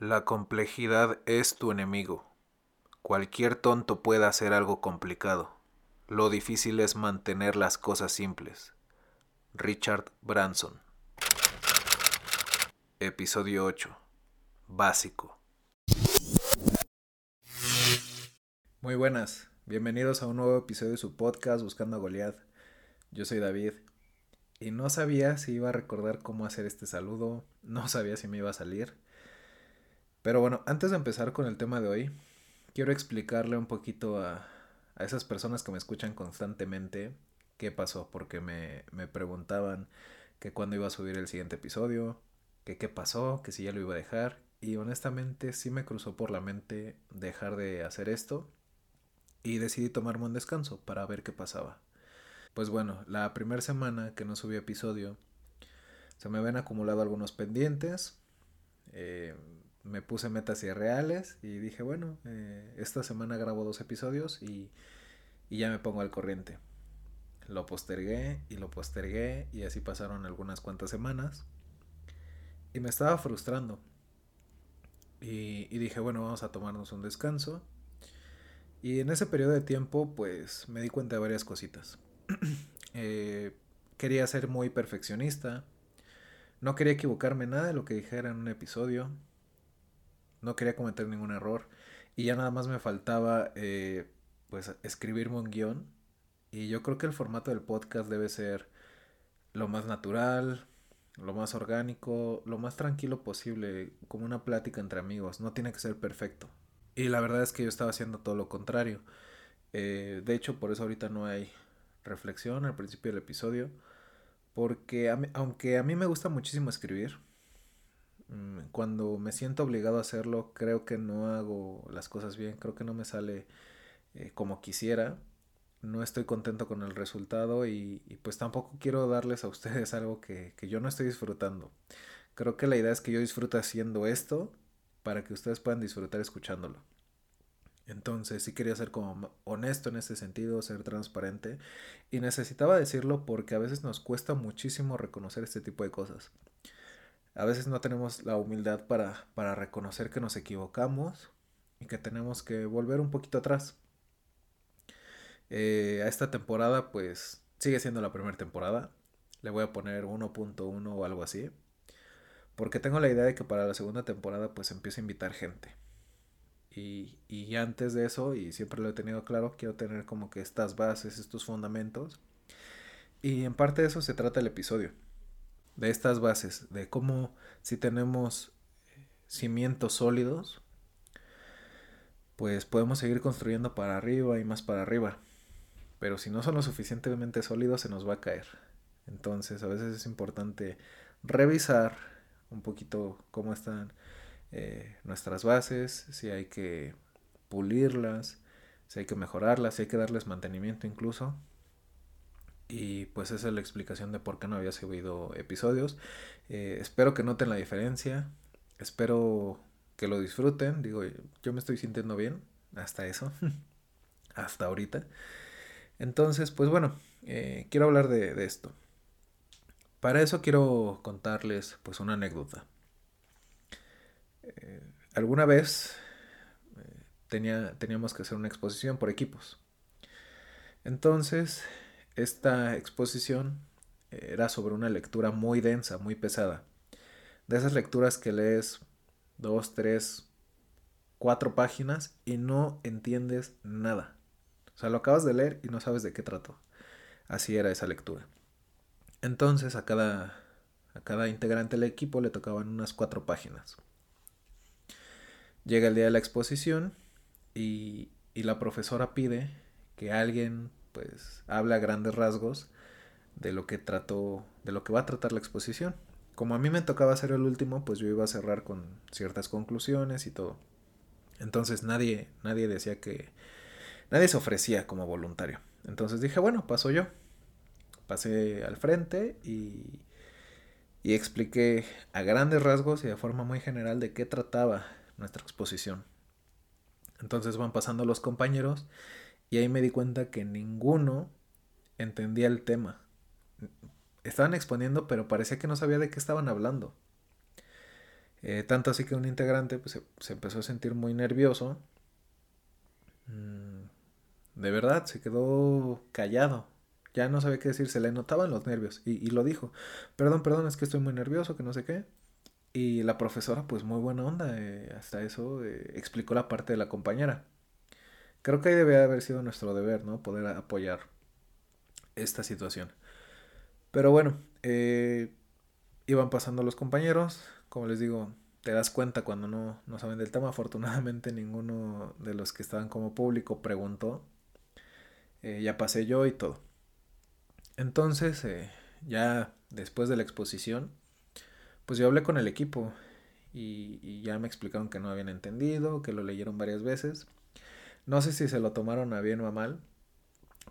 La complejidad es tu enemigo. Cualquier tonto puede hacer algo complicado. Lo difícil es mantener las cosas simples. Richard Branson. Episodio 8. Básico. Muy buenas. Bienvenidos a un nuevo episodio de su podcast Buscando a Goliath. Yo soy David. Y no sabía si iba a recordar cómo hacer este saludo. No sabía si me iba a salir. Pero bueno, antes de empezar con el tema de hoy, quiero explicarle un poquito a, a esas personas que me escuchan constantemente qué pasó, porque me, me preguntaban que cuándo iba a subir el siguiente episodio, que qué pasó, que si ya lo iba a dejar, y honestamente sí me cruzó por la mente dejar de hacer esto y decidí tomarme un descanso para ver qué pasaba. Pues bueno, la primera semana que no subí episodio, se me habían acumulado algunos pendientes, eh, me puse metas irreales y dije, bueno, eh, esta semana grabo dos episodios y, y ya me pongo al corriente. Lo postergué y lo postergué y así pasaron algunas cuantas semanas. Y me estaba frustrando. Y, dije, bueno, vamos a tomarnos un descanso. Y en ese periodo de tiempo, pues me di cuenta de varias cositas. eh, quería ser muy perfeccionista. No quería equivocarme nada de lo que dijera en un episodio no quería cometer ningún error y ya nada más me faltaba eh, pues escribirme un guion y yo creo que el formato del podcast debe ser lo más natural, lo más orgánico, lo más tranquilo posible, como una plática entre amigos, no tiene que ser perfecto. Y la verdad es que yo estaba haciendo todo lo contrario. Eh, de hecho, por eso ahorita no hay reflexión al principio del episodio, porque aunque a mí me gusta muchísimo escribir, cuando me siento obligado a hacerlo, creo que no hago las cosas bien, creo que no me sale eh, como quisiera, no estoy contento con el resultado y, pues tampoco quiero darles a ustedes algo que, que, yo no estoy disfrutando. Creo que la idea es que yo disfrute haciendo esto para que ustedes puedan disfrutar escuchándolo. Entonces sí quería ser como honesto en ese sentido, ser transparente y necesitaba decirlo porque a veces nos cuesta muchísimo reconocer este tipo de cosas a veces no tenemos la humildad para, para reconocer que nos equivocamos y que tenemos que volver un poquito atrás. Eh, a esta temporada pues sigue siendo la primera temporada. Le voy a poner 1.1 o algo así. Porque tengo la idea de que para la segunda temporada pues empiezo a invitar gente. Y, y antes de eso, y siempre lo he tenido claro, quiero tener como que estas bases, estos fundamentos. Y en parte de eso se trata el episodio de estas bases, de cómo si tenemos cimientos sólidos, pues podemos seguir construyendo para arriba y más para arriba. Pero si no son lo suficientemente sólidos, se nos va a caer. Entonces, a veces es importante revisar un poquito cómo están eh, nuestras bases, si hay que pulirlas, si hay que mejorarlas, si hay que darles mantenimiento incluso. Y pues esa es la explicación de por qué no había subido episodios. Eh, espero que noten la diferencia. Espero que lo disfruten. Digo, yo me estoy sintiendo bien. Hasta eso. hasta ahorita. Entonces, pues bueno, eh, quiero hablar de, de, esto. Para eso quiero contarles pues una anécdota. Eh, alguna vez tenía, teníamos que hacer una exposición por equipos. Entonces esta exposición era sobre una lectura muy densa, muy pesada. De esas lecturas que lees dos, tres, cuatro páginas y no entiendes nada. O sea, lo acabas de leer y no sabes de qué trató. Así era esa lectura. Entonces a cada, a cada integrante del equipo le tocaban unas cuatro páginas. Llega el día de la exposición y, y la profesora pide que alguien pues habla a grandes rasgos de lo que trató, de lo que va a tratar la exposición. Como a mí me tocaba ser el último, pues yo iba a cerrar con ciertas conclusiones y todo. Entonces nadie, nadie decía que, nadie se ofrecía como voluntario. Entonces dije, bueno, paso yo. Pasé al frente y, y expliqué a grandes rasgos y de forma muy general de qué trataba nuestra exposición. Entonces van pasando los compañeros y ahí me di cuenta que ninguno entendía el tema. Estaban exponiendo, pero parecía que no sabía de qué estaban hablando. Eh, tanto así que un integrante pues, se, empezó a sentir muy nervioso. Mm, de verdad, se quedó callado. Ya no sabía qué decir, se le notaban los nervios y, lo dijo. Perdón, perdón, es que estoy muy nervioso, que no sé qué. Y la profesora, pues muy buena onda, eh, hasta eso eh, explicó la parte de la compañera. Creo que ahí debe haber sido nuestro deber, ¿no? Poder apoyar esta situación. Pero bueno, eh, iban pasando los compañeros, como les digo, te das cuenta cuando no, no saben del tema. Afortunadamente ninguno de los que estaban como público preguntó. Eh, ya pasé yo y todo. Entonces, eh, ya después de la exposición, pues yo hablé con el equipo y, y, ya me explicaron que no habían entendido, que lo leyeron varias veces. No sé si se lo tomaron a bien o a mal,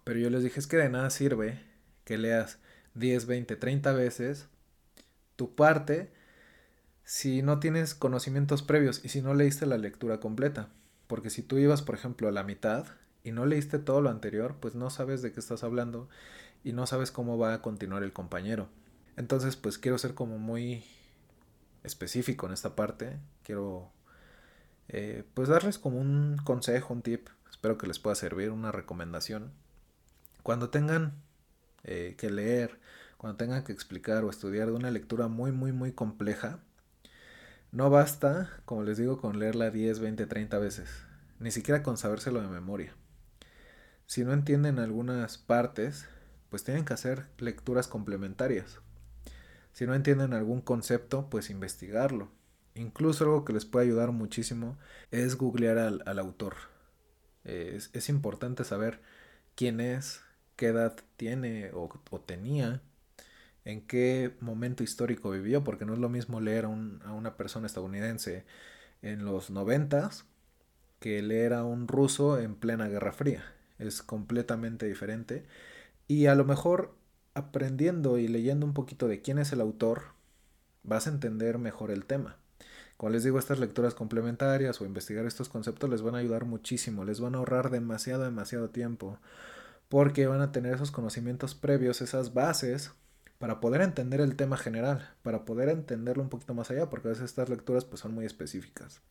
pero yo les dije es que de nada sirve que leas 10, 20, 30 veces tu parte si no tienes conocimientos previos y si no leíste la lectura completa. Porque si tú ibas, por ejemplo, a la mitad y no leíste todo lo anterior, pues no sabes de qué estás hablando y no sabes cómo va a continuar el compañero. Entonces, pues quiero ser como muy específico en esta parte. Quiero, eh, pues darles como un consejo, un tip. Espero que les pueda servir, una recomendación. Cuando tengan eh, que leer, cuando tengan que explicar o estudiar de una lectura muy, muy, muy compleja, no basta, como les digo, con leerla 10, 20, 30 veces, ni siquiera con sabérselo de memoria. Si no entienden algunas partes, pues tienen que hacer lecturas complementarias. Si no entienden algún concepto, pues investigarlo. Incluso algo que les puede ayudar muchísimo es googlear al, autor. Es, importante saber quién es, qué edad tiene o, o tenía en qué momento histórico vivió, porque no es lo mismo leer a, una persona estadounidense en los noventas que leer a un ruso en plena Guerra Fría. Es completamente diferente. Y a lo mejor aprendiendo y leyendo un poquito de quién es el autor, vas a entender mejor el tema. Como les digo, estas lecturas complementarias o investigar estos conceptos les van a ayudar muchísimo, les van a ahorrar demasiado, demasiado tiempo, porque van a tener esos conocimientos previos, esas bases para poder entender el tema general, para poder entenderlo un poquito más allá, porque a veces estas lecturas pues son muy específicas.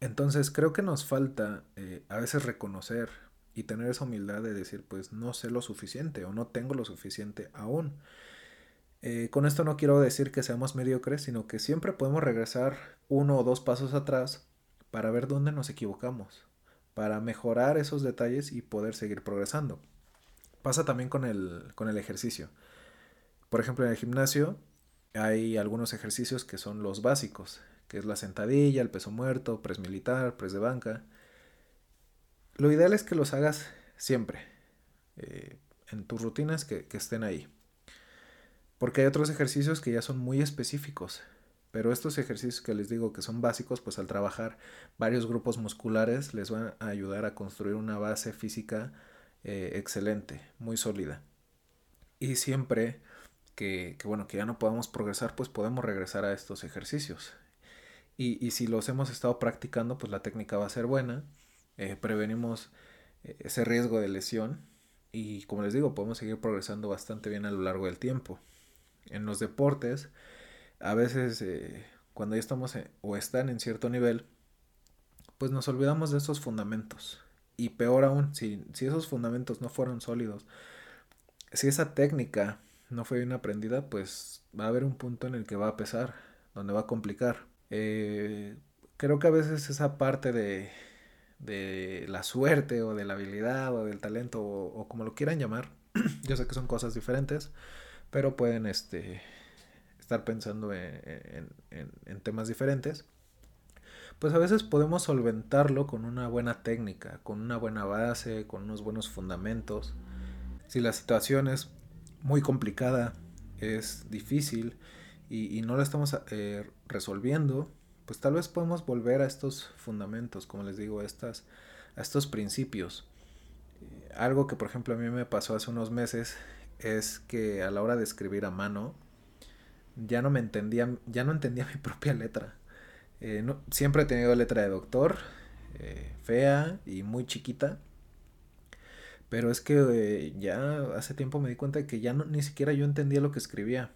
Entonces creo que nos falta eh, a veces reconocer y tener esa humildad de decir pues no sé lo suficiente o no tengo lo suficiente aún. Eh, con esto no quiero decir que seamos mediocres, sino que siempre podemos regresar uno o dos pasos atrás para ver dónde nos equivocamos, para mejorar esos detalles y poder seguir progresando. Pasa también con el, con el ejercicio. Por ejemplo, en el gimnasio hay algunos ejercicios que son los básicos, que es la sentadilla, el peso muerto, press militar, press de banca. Lo ideal es que los hagas siempre, eh, en tus rutinas que, que estén ahí. Porque hay otros ejercicios que ya son muy específicos. Pero estos ejercicios que les digo que son básicos, pues al trabajar varios grupos musculares les van a ayudar a construir una base física eh, excelente, muy sólida. Y siempre que, bueno, que ya no podamos progresar, pues podemos regresar a estos ejercicios. Y, si los hemos estado practicando, pues la técnica va a ser buena, eh, prevenimos eh, ese riesgo de lesión y como les digo, podemos seguir progresando bastante bien a lo largo del tiempo. En los deportes, a veces eh, cuando ya estamos o están en cierto nivel, pues nos olvidamos de esos fundamentos. Y peor aún, si, si esos fundamentos no fueron sólidos, si esa técnica no fue bien aprendida, pues va a haber un punto en el que va a pesar, donde va a complicar. Eh, creo que a veces esa parte de, de la suerte o de la habilidad o del talento o, como lo quieran llamar, yo sé que son cosas diferentes, pero pueden este, estar pensando en, en temas diferentes pues a veces podemos solventarlo con una buena técnica, con una buena base, con unos buenos fundamentos. Si la situación es muy complicada, es difícil y, no la estamos eh, resolviendo, pues tal vez podemos volver a estos fundamentos, como les digo, a, estas, estos principios. Eh, algo que por ejemplo a mí me pasó hace unos meses es que a la hora de escribir a mano ya no me entendía, ya no entendía mi propia letra. Eh, siempre he tenido letra de doctor, fea y muy chiquita. Pero es que eh, ya hace tiempo me di cuenta de que ya no, ni siquiera yo entendía lo que escribía.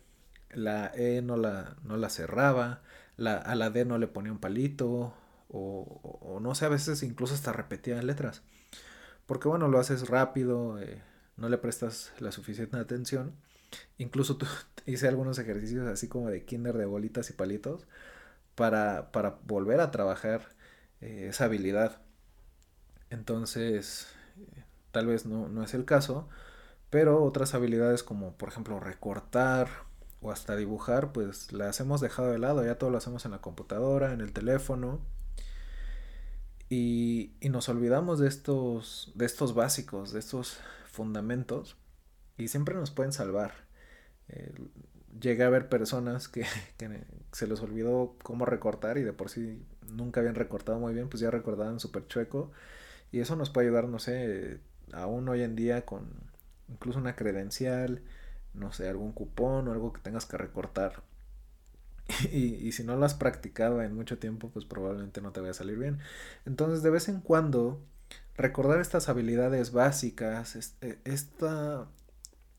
la E no la, no la cerraba, la, a la D no le ponía un palito, o, no sé, a veces incluso hasta repetía letras. Porque bueno, lo haces rápido, eh, no le prestas la suficiente atención. Incluso hice algunos ejercicios así como de kinder de bolitas y palitos para, para volver a trabajar eh, esa habilidad. Entonces, tal vez no, no es el caso, pero otras habilidades como por ejemplo recortar o hasta dibujar, pues las hemos dejado de lado, ya todo lo hacemos en la computadora, en el teléfono. Y, y nos olvidamos de estos, de estos básicos, de estos fundamentos, y siempre nos pueden salvar. Eh, llegué a ver personas que, que, se les olvidó cómo recortar y de por sí nunca habían recortado muy bien, pues ya recordaban súper chueco. Y eso nos puede ayudar, no sé, aún hoy en día con incluso una credencial, no sé, algún cupón o algo que tengas que recortar. Y, y, si no lo has practicado en mucho tiempo, pues probablemente no te vaya a salir bien. Entonces, de vez en cuando, recordar estas habilidades básicas, este, esta,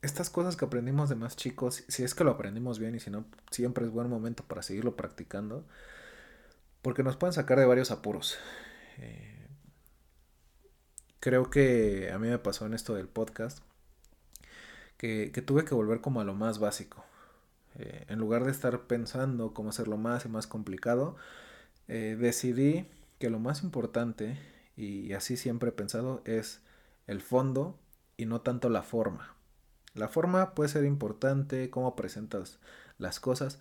estas cosas que aprendimos de más chicos, si es que lo aprendimos bien y si no, siempre es buen momento para seguirlo practicando, porque nos pueden sacar de varios apuros. Eh, creo que a mí me pasó en esto del podcast que, tuve que volver como a lo más básico. Eh, en lugar de estar pensando cómo hacerlo más y más complicado, eh, decidí que lo más importante, y así siempre he pensado, es el fondo y no tanto la forma. La forma puede ser importante, cómo presentas las cosas,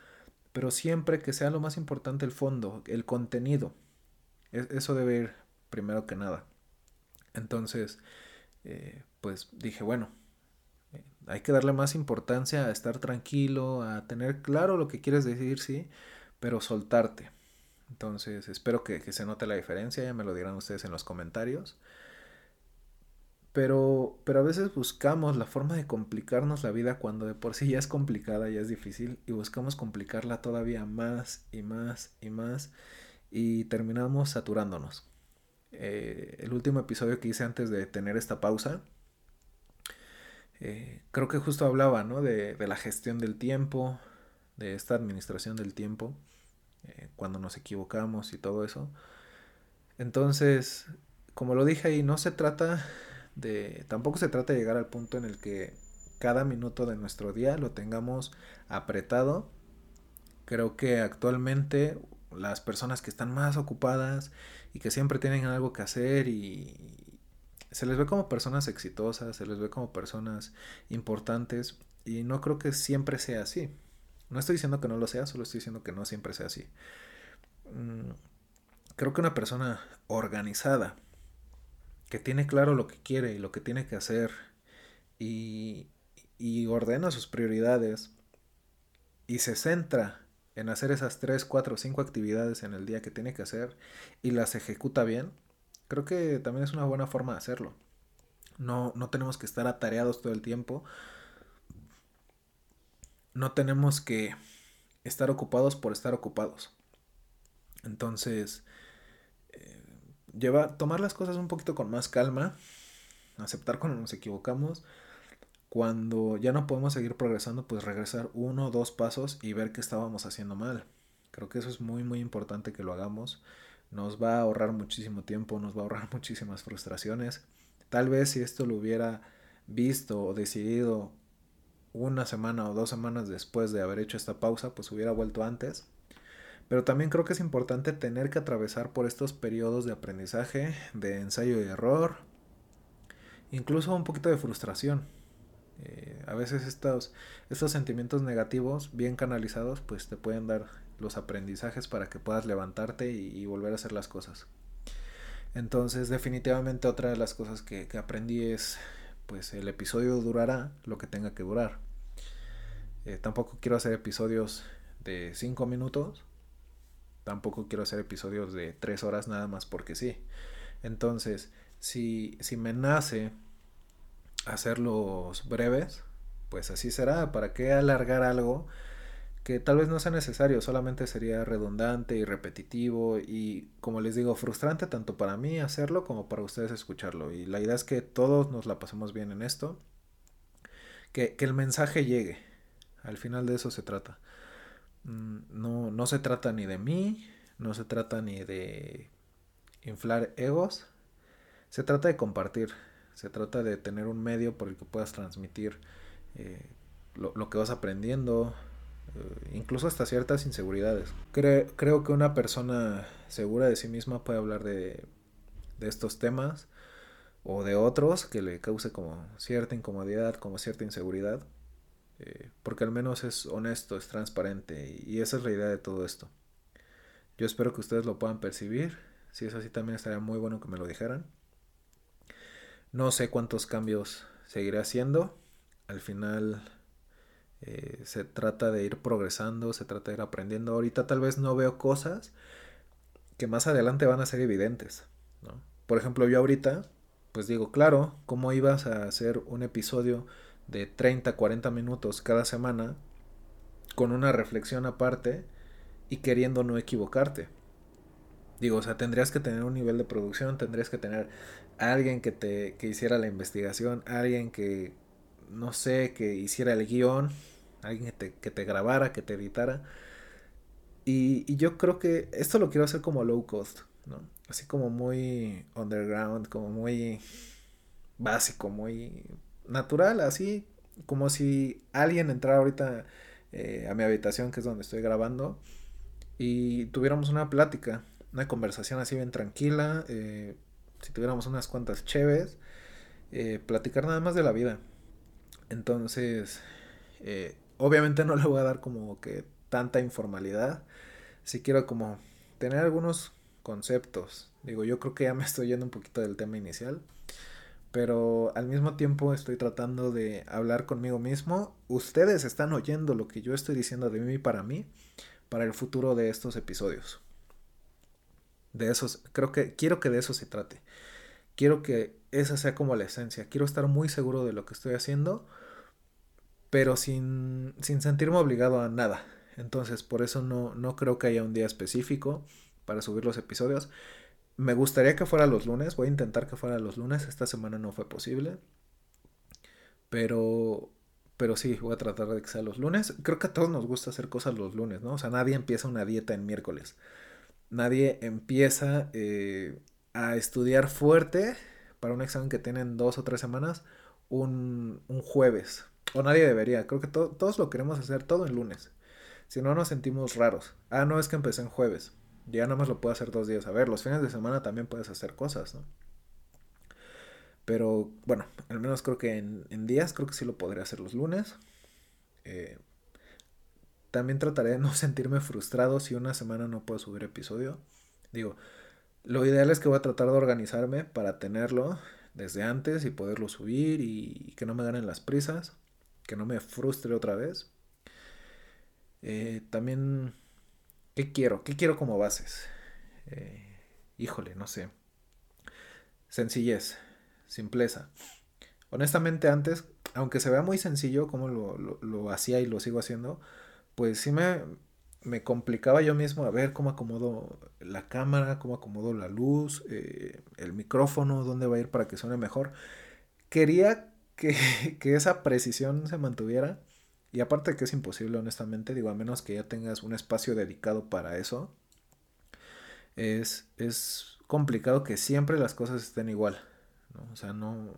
pero siempre que sea lo más importante el fondo, el contenido. eso debe ir primero que nada. Entonces, eh, pues dije, bueno, eh, hay que darle más importancia a estar tranquilo, a tener claro lo que quieres decir, sí, pero soltarte. Entonces, espero que, que se note la diferencia, ya me lo dirán ustedes en los comentarios. Pero, pero a veces buscamos la forma de complicarnos la vida cuando de por sí ya es complicada, ya es difícil, y buscamos complicarla todavía más y más y más, y terminamos saturándonos. Eh, el último episodio que hice antes de tener esta pausa, eh, creo que justo hablaba ¿no? de, de, la gestión del tiempo, de esta administración del tiempo, eh, cuando nos equivocamos y todo eso. Entonces, como lo dije ahí, no se trata de tampoco se trata de llegar al punto en el que cada minuto de nuestro día lo tengamos apretado. Creo que actualmente las personas que están más ocupadas y que siempre tienen algo que hacer y se les ve como personas exitosas, se les ve como personas importantes y no creo que siempre sea así. No estoy diciendo que no lo sea, solo estoy diciendo que no siempre sea así. Mm, creo que una persona organizada, que tiene claro lo que quiere y lo que tiene que hacer y, y ordena sus prioridades y se centra en hacer esas 3, 4, 5 actividades en el día que tiene que hacer y las ejecuta bien, creo que también es una buena forma de hacerlo. No, no tenemos que estar atareados todo el tiempo. No tenemos que estar ocupados por estar ocupados. Entonces, lleva, tomar las cosas un poquito con más calma, aceptar cuando nos equivocamos, cuando ya no podemos seguir progresando, pues regresar uno o dos pasos y ver qué estábamos haciendo mal. Creo que eso es muy muy importante que lo hagamos. Nos va a ahorrar muchísimo tiempo, nos va a ahorrar muchísimas frustraciones. Tal vez si esto lo hubiera visto o decidido una semana o dos semanas después de haber hecho esta pausa, pues hubiera vuelto antes. Pero también creo que es importante tener que atravesar por estos periodos de aprendizaje, de ensayo y error, incluso un poquito de frustración. Eh, a veces estos, estos sentimientos negativos, bien canalizados, pues te pueden dar los aprendizajes para que puedas levantarte y, volver a hacer las cosas. Entonces, definitivamente otra de las cosas que, que, aprendí es, pues el episodio durará lo que tenga que durar. Eh, tampoco quiero hacer episodios de 5 minutos, tampoco quiero hacer episodios de tres horas nada más porque sí. Entonces, si, si me nace hacerlos breves, pues así será. ¿Para qué alargar algo que tal vez no sea necesario? Solamente sería redundante y repetitivo y, como les digo, frustrante tanto para mí hacerlo como para ustedes escucharlo. Y la idea es que todos nos la pasemos bien en esto. Que, que el mensaje llegue Al final de eso se trata. Mm, no, no se trata ni de mí, no se trata ni de inflar egos, se trata de compartir, se trata de tener un medio por el que puedas transmitir eh, lo, que vas aprendiendo, incluso hasta ciertas inseguridades. creo que una persona segura de sí misma puede hablar de, de estos temas o de otros que le cause como cierta incomodidad, como cierta inseguridad, eh, porque al menos es honesto, es transparente y esa es la idea de todo esto. Yo espero que ustedes lo puedan percibir, si es así también estaría muy bueno que me lo dijeran. No sé cuántos cambios seguiré haciendo, al final eh, se trata de ir progresando, se trata de ir aprendiendo. Ahorita tal vez no veo cosas que más adelante van a ser evidentes. Por ejemplo, yo ahorita pues digo, claro, ¿cómo ibas a hacer un episodio de 30, 40 minutos cada semana con una reflexión aparte y queriendo no equivocarte? Digo, o sea, tendrías que tener un nivel de producción, tendrías que tener alguien que te que hiciera la investigación, alguien que no sé, que hiciera el guion, alguien que te, que te grabara, que te editara. Y, y yo creo que esto lo quiero hacer como low cost, ¿no? así como muy underground, como muy básico, muy natural, así como si alguien entrara ahorita eh, a mi habitación, que es donde estoy grabando, y tuviéramos una plática, una conversación así bien tranquila, eh, si tuviéramos unas cuantas cheves, eh, platicar nada más de la vida. Entonces, obviamente no le voy a dar como que tanta informalidad, si quiero como tener algunos conceptos. Digo, yo creo que ya me estoy yendo un poquito del tema inicial, pero al mismo tiempo estoy tratando de hablar conmigo mismo. Ustedes están oyendo lo que yo estoy diciendo de mí para mí, para el futuro de estos episodios. De esos, creo que quiero que de eso se trate. Quiero que esa sea como la esencia. Quiero estar muy seguro de lo que estoy haciendo, pero sin, sin sentirme obligado a nada. Entonces, por eso no, no creo que haya un día específico para subir los episodios. Me gustaría que fuera los lunes, voy a intentar que fuera los lunes, esta semana no fue posible. Pero pero sí, voy a tratar de que sea los lunes. Creo que a todos nos gusta hacer cosas los lunes, ¿no? O sea, nadie empieza una dieta en miércoles. Nadie empieza eh, a estudiar fuerte para un examen que tienen dos o tres semanas un, un jueves. O nadie debería. Creo que todos lo queremos hacer todo en lunes. Si no, nos sentimos raros. Ah, no, es que empecé en jueves. Ya nada más lo puedo hacer dos días. A ver, los fines de semana también puedes hacer cosas, ¿no? Pero bueno, al menos creo que en, días creo que sí lo podré hacer los lunes. Eh, también trataré de no sentirme frustrado si una semana no puedo subir episodio. Digo, lo ideal es que voy a tratar de organizarme para tenerlo desde antes y poderlo subir y que no me ganen las prisas, que no me frustre otra vez. Eh, también ¿Qué quiero? ¿Qué quiero como bases? Eh, híjole, no sé. Sencillez, simpleza. Honestamente antes, aunque se vea muy sencillo como lo, hacía y lo sigo haciendo, pues sí me, me, complicaba yo mismo a ver cómo acomodo la cámara, cómo acomodo la luz, eh, el micrófono, dónde va a ir para que suene mejor. Quería que, esa precisión se mantuviera y aparte que es imposible, honestamente, digo, a menos que ya tengas un espacio dedicado para eso, es, es complicado que siempre las cosas estén igual. ¿no? O sea, no...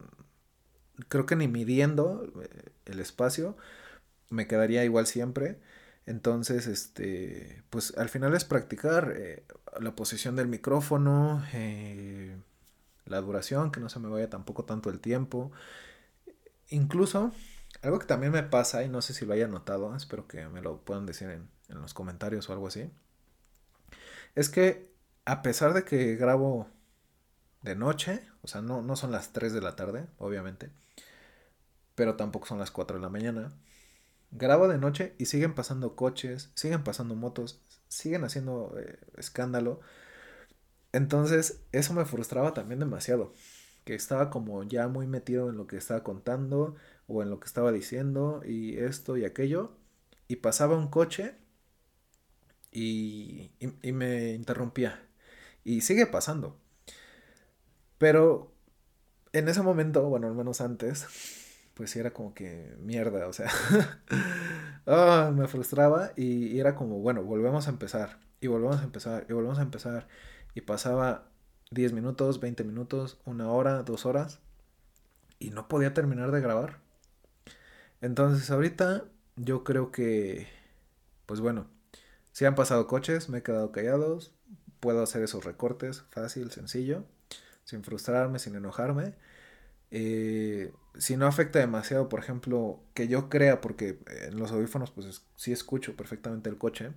Creo que ni midiendo eh, el espacio me quedaría igual siempre. Entonces, este, pues al final es practicar eh, la posición del micrófono, eh, la duración, que no se me vaya tampoco tanto el tiempo. Incluso algo que también me pasa, y no sé si lo haya notado, espero que me lo puedan decir en, los comentarios o algo así, es que a pesar de que grabo de noche, o sea, no, no son las 3 de la tarde, obviamente, pero tampoco son las 4 de la mañana, grabo de noche y siguen pasando coches, siguen pasando motos, siguen haciendo eh, escándalo. Entonces, eso me frustraba también demasiado, que estaba como ya muy metido en lo que estaba contando, o en lo que estaba diciendo y esto y aquello. Y pasaba un coche y, y, me interrumpía. Y sigue pasando. Pero en ese momento, bueno, al menos antes, pues era como que mierda, o sea, ah, me frustraba y, era como, bueno, volvemos a empezar y volvemos a empezar y volvemos a empezar y pasaba 10 minutos, 20 minutos, una hora, dos horas y no podía terminar de grabar. Entonces ahorita yo creo que, pues bueno, si han pasado coches, me he quedado callados, puedo hacer esos recortes fácil, sencillo, sin frustrarme, sin enojarme. Eh, si no afecta demasiado, por ejemplo, que yo crea, porque en los audífonos pues sí escucho perfectamente el coche,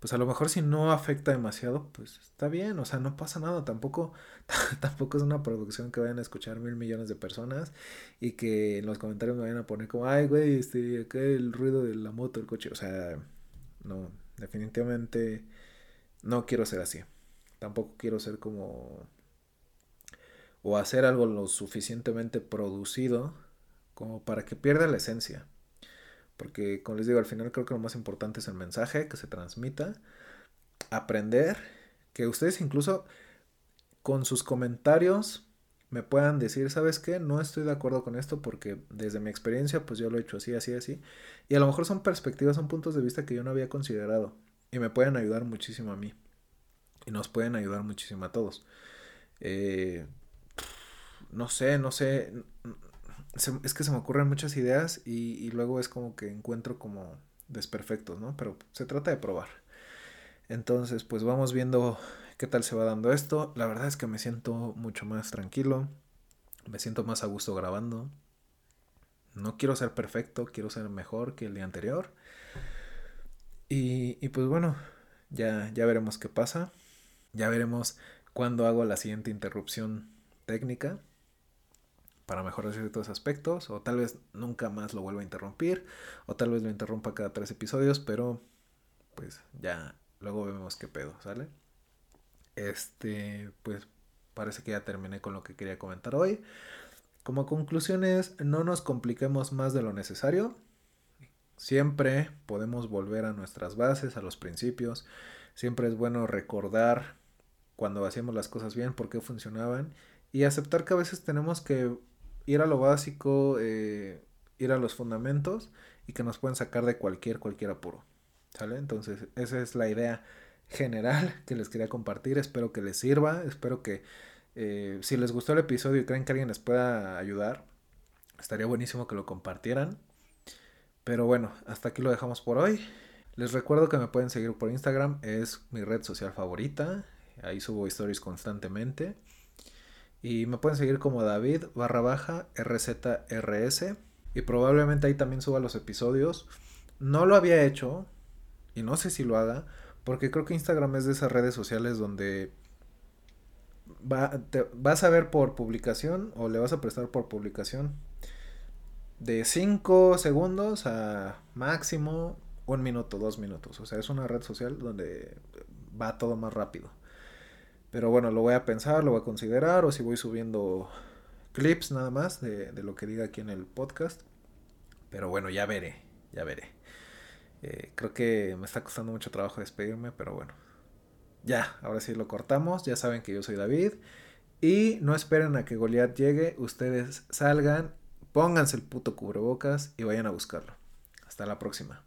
pues a lo mejor si no afecta demasiado, pues está bien, o sea, no pasa nada, tampoco, tampoco es una producción que vayan a escuchar mil millones de personas y que en los comentarios me vayan a poner como, ay, güey, este, acá el ruido de la moto, el coche, o sea, no, definitivamente no quiero ser así, tampoco quiero ser como, o hacer algo lo suficientemente producido como para que pierda la esencia. Porque, como les digo, al final creo que lo más importante es el mensaje que se transmita, aprender, que ustedes incluso con sus comentarios me puedan decir, ¿sabes qué? No estoy de acuerdo con esto porque desde mi experiencia pues yo lo he hecho así, así, así. Y a lo mejor son perspectivas, son puntos de vista que yo no había considerado. Y me pueden ayudar muchísimo a mí. Y nos pueden ayudar muchísimo a todos. Eh, no sé, no sé es que se me ocurren muchas ideas y, luego es como que encuentro como desperfectos, ¿no? Pero se trata de probar. Entonces, pues vamos viendo qué tal se va dando esto. La verdad es que me siento mucho más tranquilo, me siento más a gusto grabando. No quiero ser perfecto, quiero ser mejor que el día anterior. Y, y pues bueno, ya, ya veremos qué pasa. Ya veremos cuándo hago la siguiente interrupción técnica para mejorar ciertos aspectos, o tal vez nunca más lo vuelva a interrumpir, o tal vez lo interrumpa cada tres episodios, pero pues ya luego vemos qué pedo, ¿sale? Este, pues parece que ya terminé con lo que quería comentar hoy. Como conclusiones, no nos compliquemos más de lo necesario. Siempre podemos volver a nuestras bases, a los principios. Siempre es bueno recordar cuando hacíamos las cosas bien, por qué funcionaban y aceptar que a veces tenemos que ir a lo básico, eh, ir a los fundamentos y que nos pueden sacar de cualquier, cualquier apuro. ¿Sale? Entonces, esa es la idea general que les quería compartir. Espero que les sirva. Espero que eh, si les gustó el episodio y creen que alguien les pueda ayudar, estaría buenísimo que lo compartieran. Pero bueno, hasta aquí lo dejamos por hoy. Les recuerdo que me pueden seguir por Instagram, es mi red social favorita. Ahí subo stories constantemente. Y me pueden seguir como David barra baja RZRS. Y probablemente ahí también suba los episodios. No lo había hecho. Y no sé si lo haga. Porque creo que Instagram es de esas redes sociales donde va, te, vas a ver por publicación o le vas a prestar por publicación de 5 segundos a máximo un minuto, dos minutos. O sea, es una red social donde va todo más rápido. Pero bueno, lo voy a pensar, lo voy a considerar, o si voy subiendo clips nada más de, lo que diga aquí en el podcast. Pero bueno, ya veré, ya veré. Eh, creo que me está costando mucho trabajo despedirme, pero bueno. Ya, ahora sí lo cortamos. Ya saben que yo soy David. Y no esperen a que Goliath llegue. Ustedes salgan, pónganse el puto cubrebocas y vayan a buscarlo. Hasta la próxima.